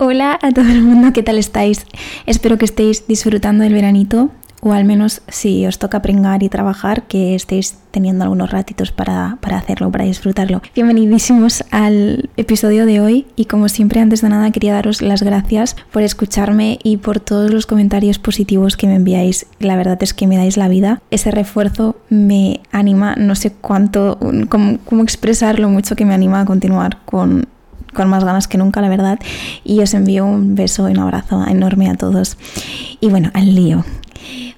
Hola a todo el mundo, ¿qué tal estáis? Espero que estéis disfrutando del veranito o al menos si os toca pringar y trabajar, que estéis teniendo algunos ratitos para, para, hacerlo, para disfrutarlo. Bienvenidísimos al episodio de hoy y como siempre antes de nada quería daros las gracias por escucharme y por todos los comentarios positivos que me enviáis. La verdad es que me dais la vida. Ese refuerzo me anima, no sé cuánto, cómo, cómo expresar lo mucho que me anima a continuar con con más ganas que nunca, la verdad. Y os envío un beso y un abrazo enorme a todos. Y bueno, al lío.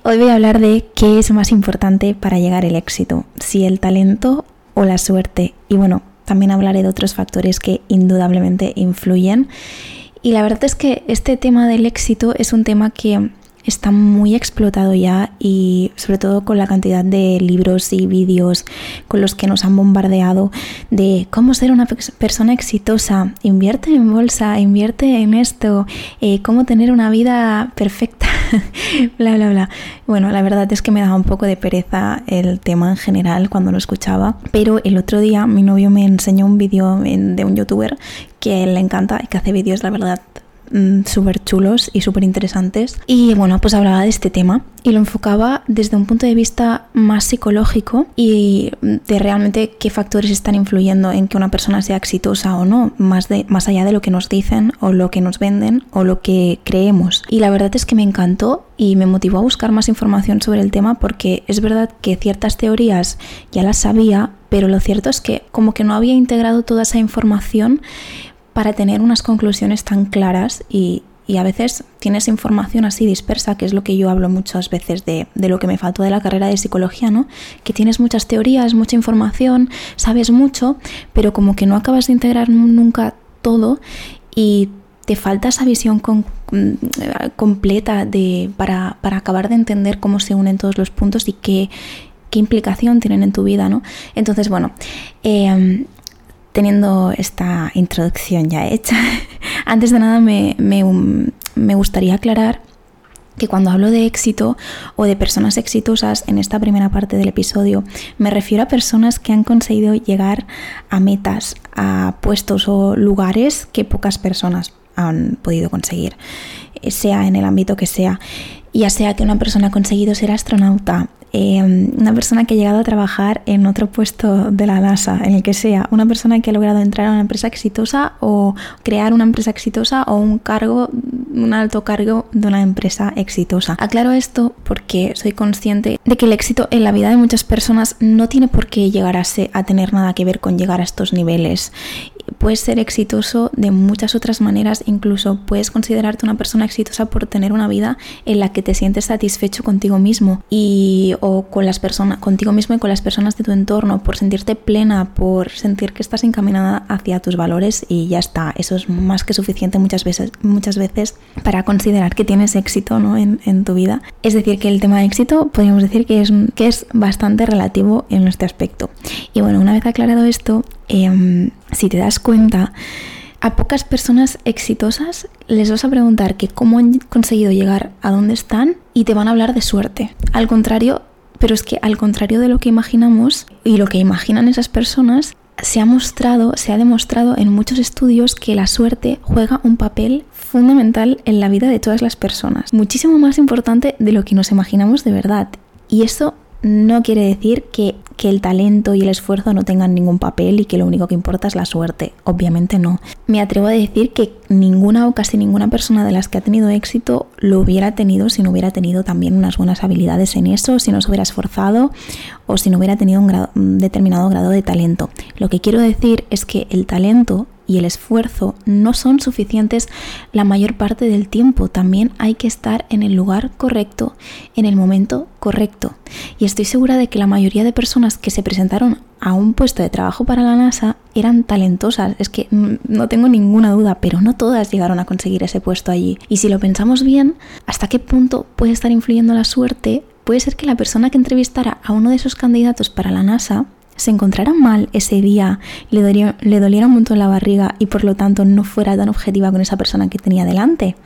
Hoy voy a hablar de qué es más importante para llegar al éxito, si el talento o la suerte. Y bueno, también hablaré de otros factores que indudablemente influyen. Y la verdad es que este tema del éxito es un tema que está muy explotado ya y sobre todo con la cantidad de libros y vídeos con los que nos han bombardeado de cómo ser una persona exitosa, invierte en bolsa, invierte en esto, eh, cómo tener una vida perfecta, bla, bla, bla. Bueno, la verdad es que me daba un poco de pereza el tema en general cuando lo escuchaba, pero el otro día mi novio me enseñó un vídeo de un youtuber que le encanta y que hace vídeos, la verdad, Mm, súper chulos y súper interesantes. Y bueno, pues hablaba de este tema y lo enfocaba desde un punto de vista más psicológico y de realmente qué factores están influyendo en que una persona sea exitosa o no, más, de, más allá de lo que nos dicen o lo que nos venden o lo que creemos. Y la verdad es que me encantó y me motivó a buscar más información sobre el tema porque es verdad que ciertas teorías ya las sabía, pero lo cierto es que como que no había integrado toda esa información para tener unas conclusiones tan claras y, a veces tienes información así dispersa, que es lo que yo hablo muchas veces de, de, lo que me faltó de la carrera de psicología, ¿no? Que tienes muchas teorías, mucha información, sabes mucho, pero como que no acabas de integrar nunca todo y te falta esa visión mm, completa de, para, para, acabar de entender cómo se unen todos los puntos y qué, qué implicación tienen en tu vida, ¿no? Entonces, bueno, eh, teniendo esta introducción ya hecha, antes de nada me, me, gustaría aclarar que cuando hablo de éxito o de personas exitosas en esta primera parte del episodio, me refiero a personas que han conseguido llegar a metas, a puestos o lugares que pocas personas han podido conseguir, sea en el ámbito que sea. Ya sea que una persona ha conseguido ser astronauta, Em, una persona que ha llegado a trabajar en otro puesto de la NASA, en el que sea, una persona que ha logrado entrar a una empresa exitosa o crear una empresa exitosa o un cargo, un alto cargo de una empresa exitosa. Aclaro esto porque soy consciente de que el éxito en la vida de muchas personas no tiene por qué llegar a, a tener nada que ver con llegar a estos niveles puedes ser exitoso de muchas otras maneras, incluso puedes considerarte una persona exitosa por tener una vida en la que te sientes satisfecho contigo mismo y o con las personas contigo mismo y con las personas de tu entorno, por sentirte plena, por sentir que estás encaminada hacia tus valores y ya está. Eso es más que suficiente muchas veces, muchas veces para considerar que tienes éxito ¿no? en, en tu vida. Es decir, que el tema de éxito podríamos decir que es, que es bastante relativo en este aspecto. Y bueno, una vez aclarado esto, Em, si te das cuenta, a pocas personas exitosas les vas a preguntar que cómo han conseguido llegar a donde están y te van a hablar de suerte. Al contrario, pero es que al contrario de lo que imaginamos y lo que imaginan esas personas, se ha mostrado, se ha demostrado en muchos estudios que la suerte juega un papel fundamental en la vida de todas las personas, muchísimo más importante de lo que nos imaginamos de verdad. Y eso no quiere decir que, el talento y el esfuerzo no tengan ningún papel y que lo único que importa es la suerte. Obviamente no. Me atrevo a decir que ninguna o casi ninguna persona de las que ha tenido éxito lo hubiera tenido si no hubiera tenido también unas buenas habilidades en eso, si no se hubiera esforzado o si no hubiera tenido un, un determinado grado de talento. Lo que quiero decir es que el talento y el esfuerzo no son suficientes la mayor parte del tiempo. También hay que estar en el lugar correcto, en el momento correcto. Y estoy segura de que la mayoría de personas que se presentaron a un puesto de trabajo para la NASA eran talentosas. Es que no tengo ninguna duda, pero no todas llegaron a conseguir ese puesto allí. Y si lo pensamos bien, ¿hasta qué punto puede estar influyendo la suerte? Puede ser que la persona que entrevistara a uno de esos candidatos para la NASA se encontrara mal ese día, le doliera, le doliera un montón la barriga y por lo tanto no fuera tan objetiva con esa persona que tenía delante,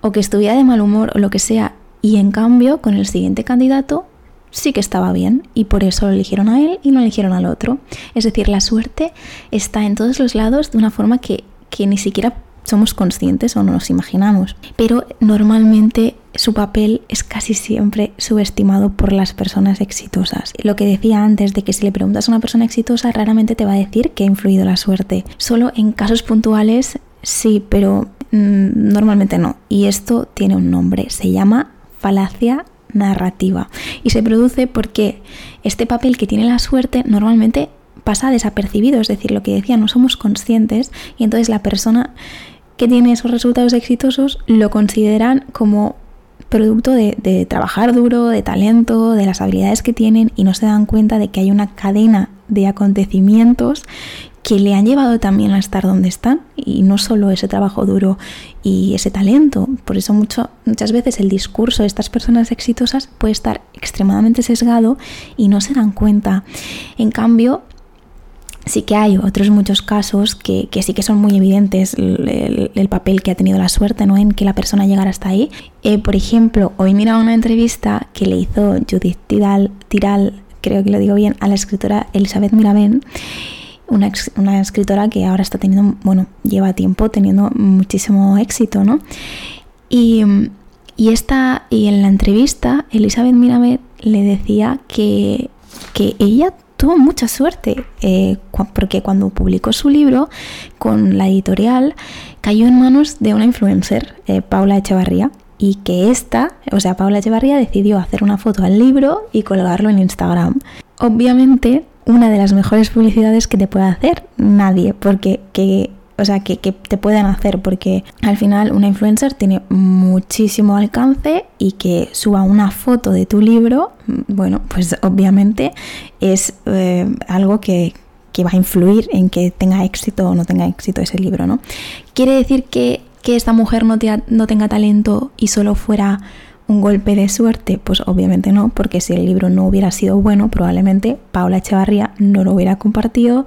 o que estuviera de mal humor o lo que sea, y en cambio con el siguiente candidato sí que estaba bien y por eso lo eligieron a él y no eligieron al otro. Es decir, la suerte está en todos los lados de una forma que, que ni siquiera somos conscientes o no nos imaginamos. Pero normalmente su papel es casi siempre subestimado por las personas exitosas. Lo que decía antes de que si le preguntas a una persona exitosa raramente te va a decir que ha influido la suerte. Solo en casos puntuales sí, pero mm, normalmente no. Y esto tiene un nombre, se llama falacia narrativa. Y se produce porque este papel que tiene la suerte normalmente pasa desapercibido, es decir, lo que decía, no somos conscientes y entonces la persona que tiene esos resultados exitosos lo consideran como producto de, trabajar duro, de talento, de las habilidades que tienen y no se dan cuenta de que hay una cadena de acontecimientos que le han llevado también a estar donde están y no solo ese trabajo duro y ese talento. Por eso mucho, muchas veces el discurso de estas personas exitosas puede estar extremadamente sesgado y no se dan cuenta. En cambio, sí que hay otros muchos casos que, sí que son muy evidentes el, papel que ha tenido la suerte ¿no? en que la persona llegara hasta ahí. Eh, por ejemplo, hoy mira una entrevista que le hizo Judith Tiral, creo que lo digo bien, a la escritora Elizabeth Mirabén. Una, una, escritora que ahora está teniendo, bueno, lleva tiempo teniendo muchísimo éxito, ¿no? Y, y, esta, y en la entrevista, Elizabeth Mirabet le decía que, que ella tuvo mucha suerte eh, porque cuando publicó su libro con la editorial cayó en manos de una influencer, eh, Paula Echevarría, y que esta, o sea, Paula Echevarría decidió hacer una foto al libro y colgarlo en Instagram. Obviamente, una de las mejores publicidades que te puede hacer nadie, porque que o sea, que, te pueden hacer, porque al final una influencer tiene muchísimo alcance y que suba una foto de tu libro, mm, bueno, pues obviamente es eh, algo que, va a influir en que tenga éxito o no tenga éxito ese libro, ¿no? ¿Quiere decir que, que esta mujer no, no tenga talento y solo fuera un golpe de suerte? Pues obviamente no, porque si el libro no hubiera sido bueno, probablemente Paula Echevarría no lo hubiera compartido,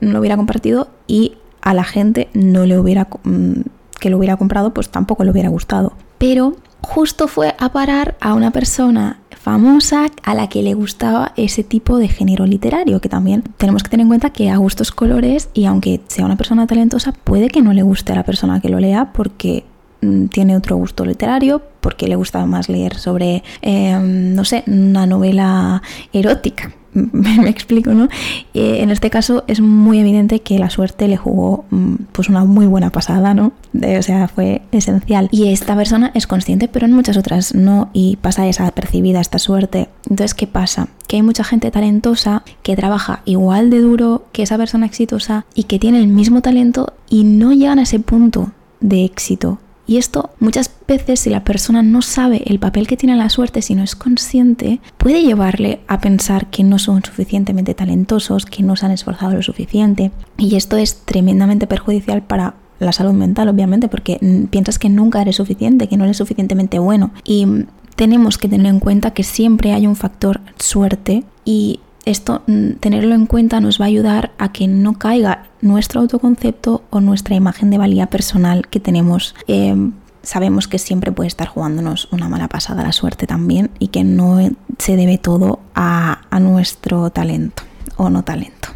no lo hubiera compartido y a la gente no le hubiera mm, que lo hubiera comprado, pues tampoco le hubiera gustado. Pero justo fue a parar a una persona famosa a la que le gustaba ese tipo de género literario, que también tenemos que tener en cuenta que a gustos colores y aunque sea una persona talentosa, puede que no le guste a la persona que lo lea porque mm, tiene otro gusto literario, porque le gusta más leer sobre, em, no sé, una novela erótica me explico, ¿no? Eh, en este caso es muy evidente que la suerte le jugó mm, pues una muy buena pasada, ¿no? o sea, fue esencial. Y esta persona es consciente, pero en muchas otras no, y pasa desapercibida esta suerte. Entonces, ¿qué pasa? Que hay mucha gente talentosa que trabaja igual de duro que esa persona exitosa y que tiene el mismo talento y no llegan a ese punto de éxito y esto muchas veces si la persona no sabe el papel que tiene la suerte, si no es consciente, puede llevarle a pensar que no son suficientemente talentosos, que no se han esforzado lo suficiente. Y esto es tremendamente perjudicial para la salud mental, obviamente, porque piensas que nunca eres suficiente, que no eres suficientemente bueno. Y tenemos que tener en cuenta que siempre hay un factor suerte y esto, mm, tenerlo en cuenta, nos va a ayudar a que no caiga nuestro autoconcepto o nuestra imagen de valía personal que tenemos. Em, sabemos que siempre puede estar jugándonos una mala pasada la suerte también y que no se debe todo a, a nuestro talento o no talento.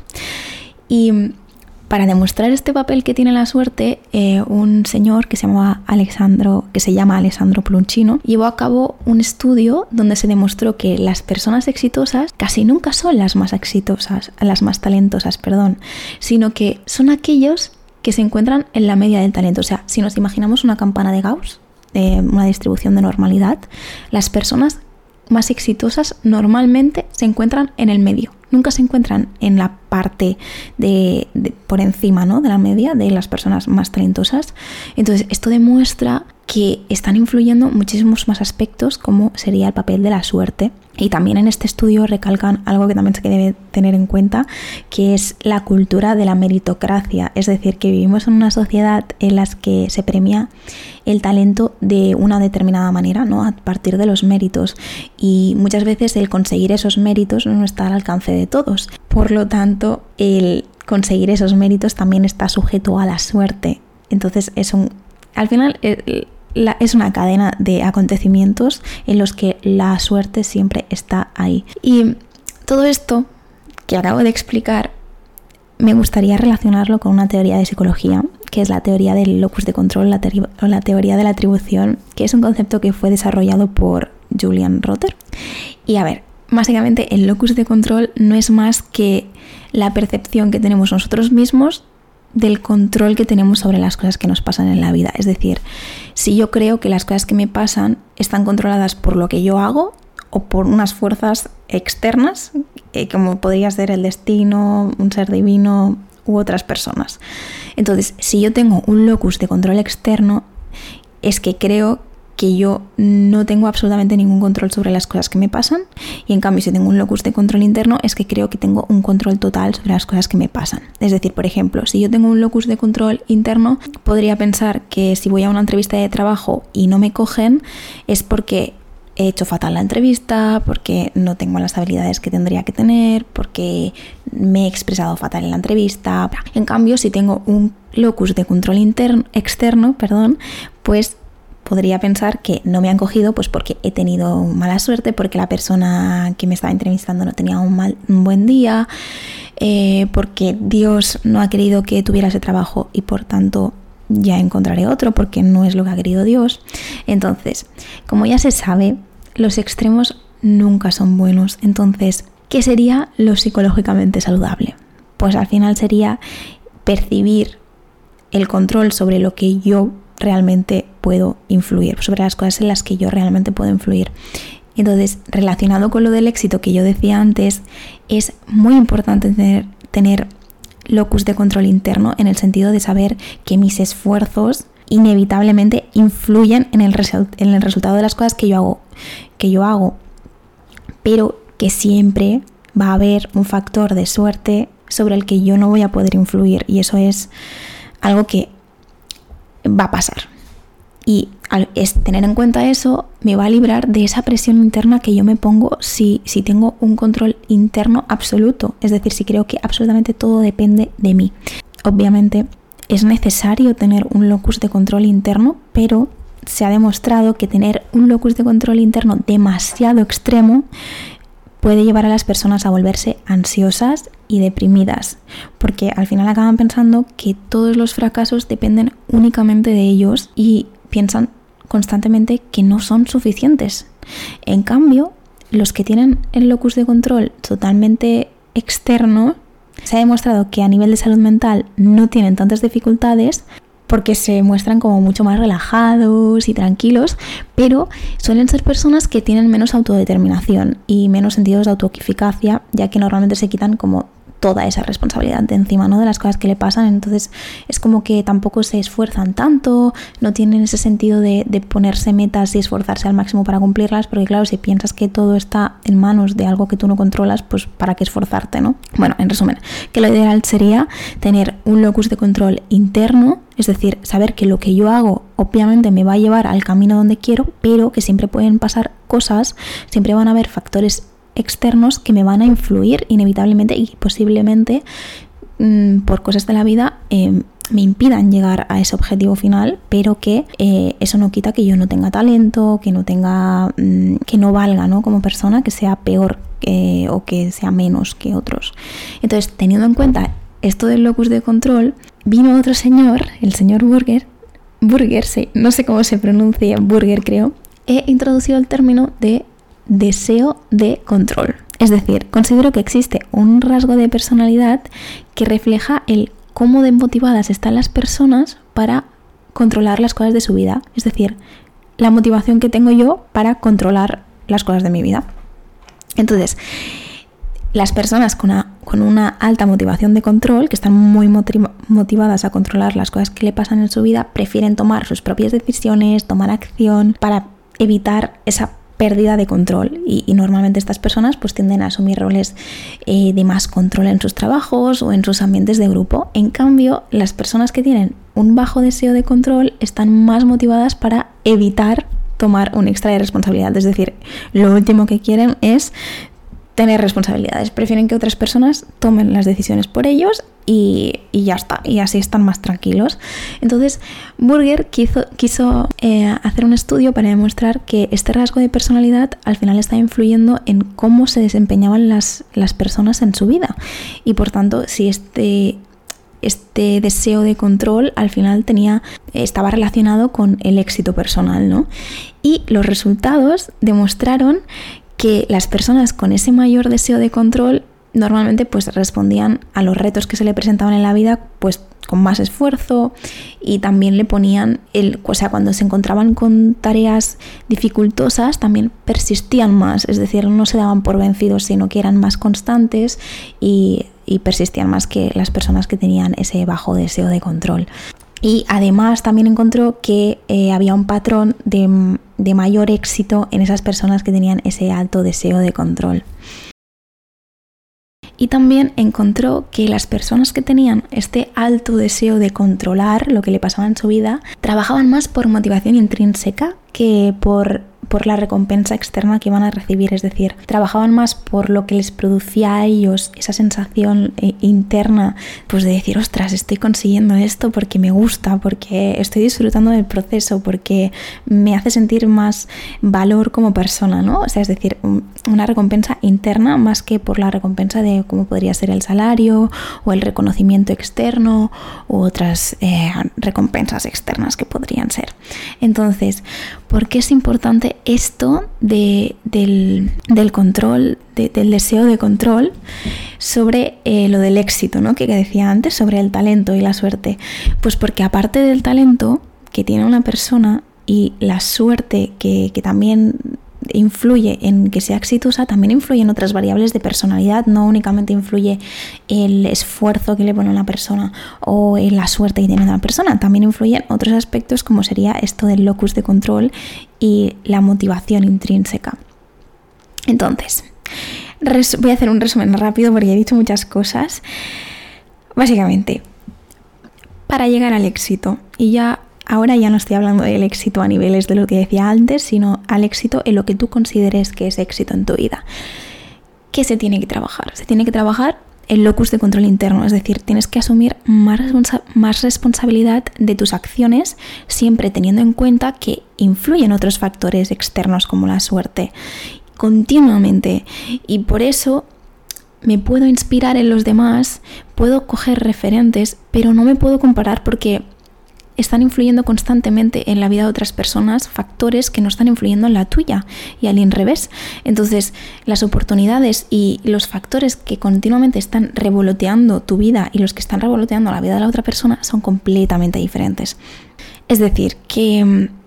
Y para demostrar este papel que tiene la suerte, eh, un señor que se llamaba Alexandro, que se llama Alessandro Pluncino, llevó a cabo un estudio donde se demostró que las personas exitosas casi nunca son las más exitosas, las más talentosas, perdón, sino que son aquellos que se encuentran en la media del talento. O sea, si nos imaginamos una campana de Gauss, una distribución de normalidad, las personas más exitosas normalmente se encuentran en el medio nunca se encuentran en la parte de, por encima ¿no? de la media de las personas más talentosas. Entonces, esto demuestra que están influyendo muchísimos más aspectos como sería el papel de la suerte. Y también en este estudio recalcan algo que también se debe tener en cuenta, que es la cultura de la meritocracia. Es decir, que vivimos en una sociedad en la que se premia el talento de una determinada manera, ¿no? A partir de los méritos. Y muchas veces el conseguir esos méritos no está al alcance de todos. Por lo tanto, el conseguir esos méritos también está sujeto a la suerte. Entonces es un... Al final es una cadena de acontecimientos en los que la suerte siempre está ahí. Y todo esto que acabo de explicar me gustaría relacionarlo con una teoría de psicología que es la teoría del locus de control o la teoría de la atribución, que es un concepto que fue desarrollado por Julian Rotter. Y a ver, básicamente el locus de control no es más que la percepción que tenemos nosotros mismos del control que tenemos sobre las cosas que nos pasan en la vida. Es decir, si yo creo que las cosas que me pasan están controladas por lo que yo hago o por unas fuerzas externas, eh, como podría ser el destino, un ser divino u otras personas. Entonces, si yo tengo un locus de control externo, es que creo que yo no tengo absolutamente ningún control sobre las cosas que me pasan y en cambio si tengo un locus de control interno es que creo que tengo un control total sobre las cosas que me pasan. Es decir, por ejemplo, si yo tengo un locus de control interno, podría pensar que si voy a una entrevista de trabajo y no me cogen es porque he hecho fatal la entrevista, porque no tengo las habilidades que tendría que tener, porque me he expresado fatal en la entrevista. En cambio, si tengo un locus de control interno, externo, perdón, pues podría pensar que no me han cogido pues porque he tenido mala suerte, porque la persona que me estaba entrevistando no tenía un, mal, un buen día, eh, porque Dios no ha querido que tuviera ese trabajo y por tanto ya encontraré otro porque no es lo que ha querido Dios. Entonces, como ya se sabe, los extremos nunca son buenos. Entonces, ¿qué sería lo psicológicamente saludable? Pues al final sería percibir el control sobre lo que yo realmente puedo influir, sobre las cosas en las que yo realmente puedo influir. Entonces, relacionado con lo del éxito que yo decía antes, es muy importante tener, tener locus de control interno en el sentido de saber que mis esfuerzos inevitablemente influyen en el, en el resultado de las cosas que yo hago, que yo hago, pero que siempre va a haber un factor de suerte sobre el que yo no voy a poder influir y eso es algo que va a pasar. Y al tener en cuenta eso, me va a librar de esa presión interna que yo me pongo si, si tengo un control interno absoluto. Es decir, si creo que absolutamente todo depende de mí. Obviamente es necesario tener un locus de control interno, pero se ha demostrado que tener un locus de control interno demasiado extremo puede llevar a las personas a volverse ansiosas y deprimidas, porque al final acaban pensando que todos los fracasos dependen únicamente de ellos y piensan constantemente que no son suficientes. En cambio, los que tienen el locus de control totalmente externo, se ha demostrado que a nivel de salud mental no tienen tantas dificultades porque se muestran como mucho más relajados y tranquilos, pero suelen ser personas que tienen menos autodeterminación y menos sentidos de autoeficacia, ya que normalmente se quitan como toda esa responsabilidad de encima, ¿no? De las cosas que le pasan. Entonces es como que tampoco se esfuerzan tanto, no tienen ese sentido de, ponerse metas y esforzarse al máximo para cumplirlas, porque claro, si piensas que todo está en manos de algo que tú no controlas, pues para qué esforzarte, ¿no? Bueno, en resumen, que lo ideal sería tener un locus de control interno, es decir, saber que lo que yo hago obviamente me va a llevar al camino donde quiero, pero que siempre pueden pasar cosas, siempre van a haber factores externos que me van a influir inevitablemente y posiblemente mm, por cosas de la vida em, me impidan llegar a ese objetivo final, pero que eh, eso no quita que yo no tenga talento, que no tenga, mm, que no valga, ¿no? Como persona, que sea peor o que sea menos que otros. Entonces, teniendo en cuenta esto del locus de control, vino otro señor, el señor Burger, Burger, sí, no sé cómo se pronuncia, Burger creo, he introducido el término de deseo de control. Es decir, considero que existe un rasgo de personalidad que refleja el cómo desmotivadas están las personas para controlar las cosas de su vida. Es decir, la motivación que tengo yo para controlar las cosas de mi vida. Entonces, las personas con una, con una alta motivación de control, que están muy motivadas a controlar las cosas que le pasan en su vida, prefieren tomar sus propias decisiones, tomar acción para evitar esa pérdida de control y, normalmente estas personas pues tienden a asumir roles eh, de más control en sus trabajos o en sus ambientes de grupo. En cambio, las personas que tienen un bajo deseo de control están más motivadas para evitar tomar un extra de responsabilidad. Es decir, lo último que quieren es tener responsabilidades. Prefieren que otras personas tomen las decisiones por ellos y, ya está. Y así están más tranquilos. Entonces, Burger quiso, quiso eh, hacer un estudio para demostrar que este rasgo de personalidad al final está influyendo en cómo se desempeñaban las, las personas en su vida. Y por tanto, si este este deseo de control al final tenía, estaba relacionado con el éxito personal, ¿no? Y los resultados demostraron que las personas con ese mayor deseo de control normalmente pues respondían a los retos que se le presentaban en la vida pues con más esfuerzo y también le ponían el, o sea, cuando se encontraban con tareas dificultosas también persistían más, es decir, no se daban por vencidos, sino que eran más constantes y, persistían más que las personas que tenían ese bajo deseo de control. Y además también encontró que eh, había un patrón de, de mayor éxito en esas personas que tenían ese alto deseo de control. Y también encontró que las personas que tenían este alto deseo de controlar lo que le pasaba en su vida trabajaban más por motivación intrínseca que por por la recompensa externa que iban a recibir, es decir, trabajaban más por lo que les producía a ellos esa sensación eh, interna, pues de decir, ostras, estoy consiguiendo esto porque me gusta, porque estoy disfrutando del proceso, porque me hace sentir más valor como persona, ¿no? O sea, es decir, una recompensa interna más que por la recompensa de cómo podría ser el salario o el reconocimiento externo u otras eh, recompensas externas que podrían ser. Entonces, ¿por qué es importante esto del, control, del deseo de control sobre eh, lo del éxito, ¿no? que decía antes, sobre el talento y la suerte. Pues porque aparte del talento que tiene una persona y la suerte que también influye en que sea exitosa, también influye en otras variables de personalidad, no únicamente influye el esfuerzo que le pone una persona o en la suerte que tiene una persona, también influye en otros aspectos como sería esto del locus de control y la motivación intrínseca. Entonces, voy a hacer un resumen rápido porque he dicho muchas cosas. Básicamente, para llegar al éxito, y ya Ahora ya no estoy hablando del éxito a niveles de lo que decía antes, sino al éxito en lo que tú consideres que es éxito en tu vida. ¿Qué se tiene que trabajar? Se tiene que trabajar el locus de control interno, es decir, tienes que asumir más, más, responsabilidad de tus acciones, siempre teniendo en cuenta que influyen otros factores externos como la suerte, continuamente. Y por eso me puedo inspirar en los demás, puedo coger referentes, pero no me puedo comparar porque están influyendo constantemente en la vida de otras personas factores que no están influyendo en la tuya y al revés. Entonces, las oportunidades y los factores que continuamente están revoloteando tu vida y los que están revoloteando la vida de la otra persona son completamente diferentes. Es decir, que mm,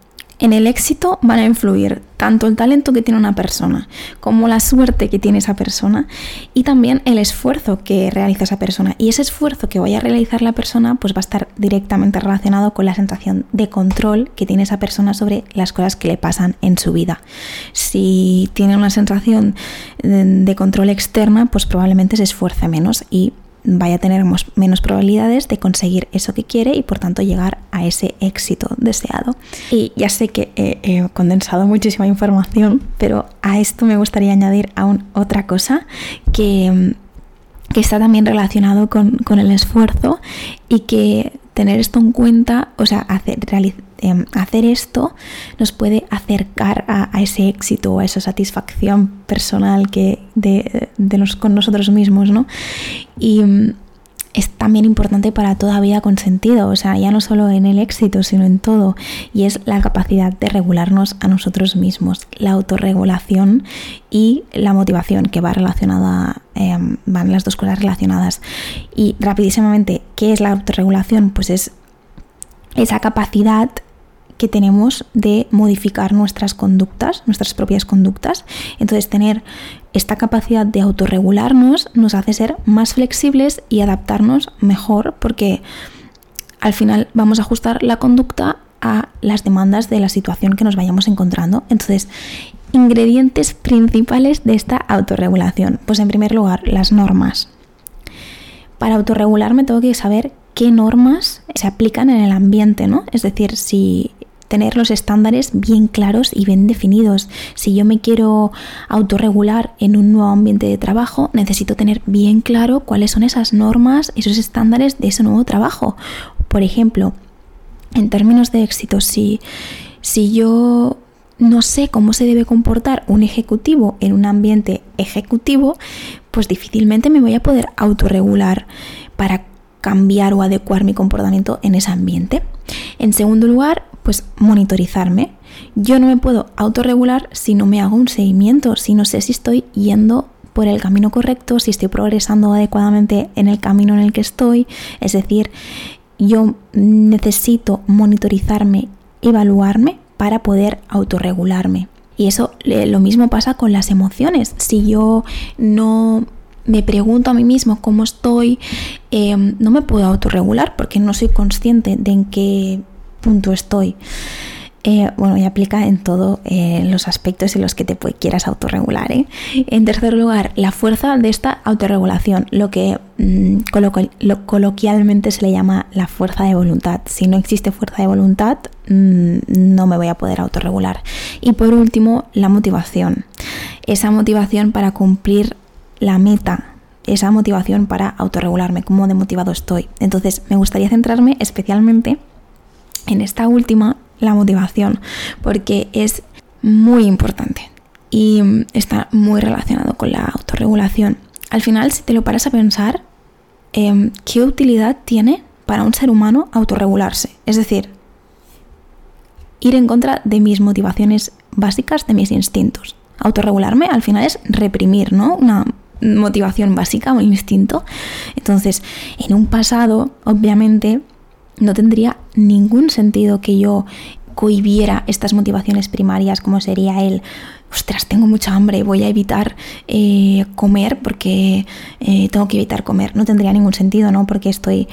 en el éxito van a influir tanto el talento que tiene una persona como la suerte que tiene esa persona y también el esfuerzo que realiza esa persona. Y ese esfuerzo que vaya a realizar la persona pues va a estar directamente relacionado con la sensación de control que tiene esa persona sobre las cosas que le pasan en su vida. Si tiene una sensación de control externa, pues probablemente se esfuerce menos y vaya a tener menos probabilidades de conseguir eso que quiere y por tanto llegar a ese éxito deseado. Y ya sé que he, condensado muchísima información, pero a esto me gustaría añadir aún otra cosa que, que está también relacionado con, con el esfuerzo y que tener esto en cuenta, o sea, hacer, em, hacer esto nos puede acercar a, ese éxito o a esa satisfacción personal que de, con nosotros mismos, ¿no? Y mm, es también importante para toda vida con sentido, o sea, ya no solo en el éxito, sino en todo, y es la capacidad de regularnos a nosotros mismos, la autorregulación y la motivación, que va relacionada, em, van las dos cosas relacionadas. Y rapidísimamente, ¿qué es la autorregulación? Pues es esa capacidad que tenemos de modificar nuestras conductas, nuestras propias conductas. Entonces, tener esta capacidad de autorregularnos nos hace ser más flexibles y adaptarnos mejor porque al final vamos a ajustar la conducta a las demandas de la situación que nos vayamos encontrando. Entonces, ingredientes principales de esta autorregulación. Pues en primer lugar, las normas. Para autorregularme tengo que saber qué normas se aplican en el ambiente, ¿no? Es decir, si tener los estándares bien claros y bien definidos. Si yo me quiero autorregular en un nuevo ambiente de trabajo, necesito tener bien claro cuáles son esas normas, esos estándares de ese nuevo trabajo. Por ejemplo, en términos de éxito, si, si yo no sé cómo se debe comportar un ejecutivo en un ambiente ejecutivo, pues difícilmente me voy a poder autorregular para cambiar o adecuar mi comportamiento en ese ambiente. En segundo lugar, pues monitorizarme. Yo no me puedo autorregular si no me hago un seguimiento, si no sé si estoy yendo por el camino correcto, si estoy progresando adecuadamente en el camino en el que estoy. Es decir, yo necesito monitorizarme, evaluarme para poder autorregularme. Y eso lo mismo pasa con las emociones. Si yo no me pregunto a mí mismo cómo estoy, em, no me puedo autorregular porque no soy consciente de en qué punto estoy. Eh, bueno, y aplica en todos eh, los aspectos en los que te quieras autorregular. ¿eh? En tercer lugar, la fuerza de esta autorregulación, lo que mm, coloquialmente se le llama la fuerza de voluntad. Si no existe fuerza de voluntad, mm, no me voy a poder autorregular. Y por último, la motivación. Esa motivación para cumplir la meta esa motivación para autorregularme, cómo de motivado estoy. Entonces, me gustaría centrarme especialmente en esta última la motivación, porque es muy importante y está muy relacionado con la autorregulación. Al final, si te lo paras a pensar, em, ¿qué utilidad tiene para un ser humano autorregularse? Es decir, ir en contra de mis motivaciones básicas, de mis instintos. Autorregularme al final es reprimir, ¿no? Una motivación básica, un instinto. Entonces, en un pasado, obviamente, no tendría ningún sentido que yo cohibiera estas motivaciones primarias como sería el ostras, tengo mucha hambre, voy a evitar eh, comer porque eh, tengo que evitar comer. No tendría ningún sentido, ¿no? Porque estoy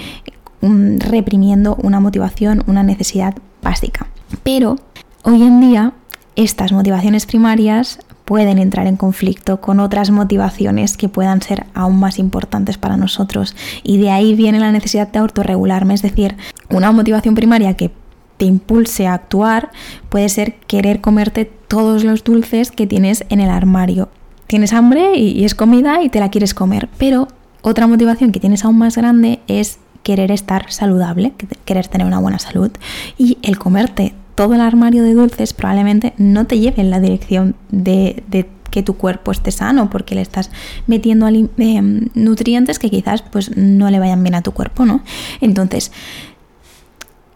mm, reprimiendo una motivación, una necesidad básica. Pero hoy en día estas motivaciones primarias pueden entrar en conflicto con otras motivaciones que puedan ser aún más importantes para nosotros. Y de ahí viene la necesidad de autorregularme, es decir, una motivación primaria que te impulse a actuar puede ser querer comerte todos los dulces que tienes en el armario. Tienes hambre y, es comida y te la quieres comer, pero otra motivación que tienes aún más grande es querer estar saludable, querer tener una buena salud y el comerte todo el armario de dulces probablemente no te lleve en la dirección de, que tu cuerpo esté sano porque le estás metiendo em, nutrientes que quizás pues no le vayan bien a tu cuerpo, ¿no? Entonces,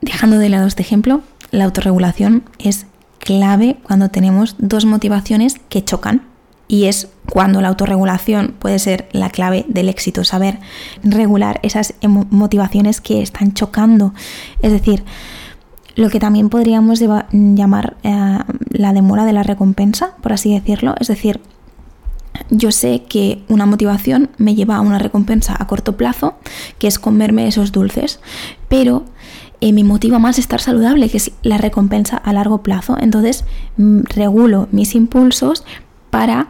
dejando de lado este ejemplo, la autorregulación es clave cuando tenemos dos motivaciones que chocan y es cuando la autorregulación puede ser la clave del éxito, saber regular esas motivaciones que están chocando. Es decir, lo que también podríamos llamar eh, la demora de la recompensa, por así decirlo. Es decir, yo sé que una motivación me lleva a una recompensa a corto plazo, que es comerme esos dulces, pero eh, me motiva más estar saludable, que es la recompensa a largo plazo. Entonces, mm, regulo mis impulsos para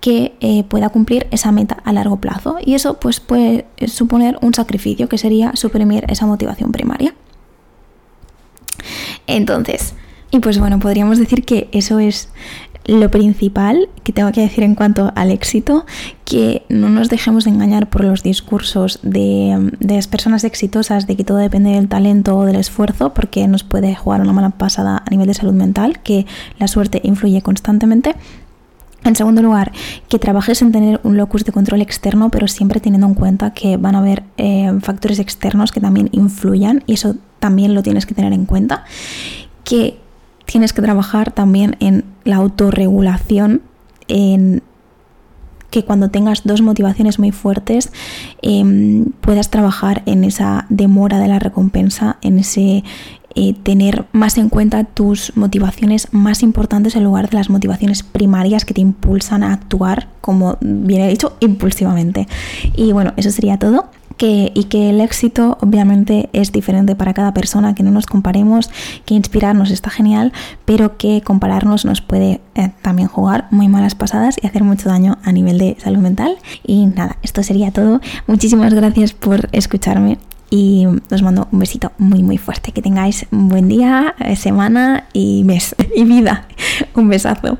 que eh, pueda cumplir esa meta a largo plazo. Y eso pues, puede suponer un sacrificio, que sería suprimir esa motivación primaria. Entonces, y pues bueno, podríamos decir que eso es lo principal que tengo que decir en cuanto al éxito, que no nos dejemos de engañar por los discursos de, las personas exitosas de que todo depende del talento o del esfuerzo, porque nos puede jugar una mala pasada a nivel de salud mental, que la suerte influye constantemente. En segundo lugar, que trabajes en tener un locus de control externo, pero siempre teniendo en cuenta que van a haber eh, factores externos que también influyan y eso también lo tienes que tener en cuenta. Que tienes que trabajar también en la autorregulación, en que cuando tengas dos motivaciones muy fuertes em, puedas trabajar en esa demora de la recompensa, en ese eh, tener más en cuenta tus motivaciones más importantes en lugar de las motivaciones primarias que te impulsan a actuar, como bien he dicho, impulsivamente. Y bueno, eso sería todo. Que, y que el éxito obviamente es diferente para cada persona, que no nos comparemos, que inspirarnos está genial, pero que compararnos nos puede eh, también jugar muy malas pasadas y hacer mucho daño a nivel de salud mental. Y nada, esto sería todo. Muchísimas gracias por escucharme y os mando un besito muy muy fuerte. Que tengáis un buen día, eh, semana y mes y vida. Un besazo.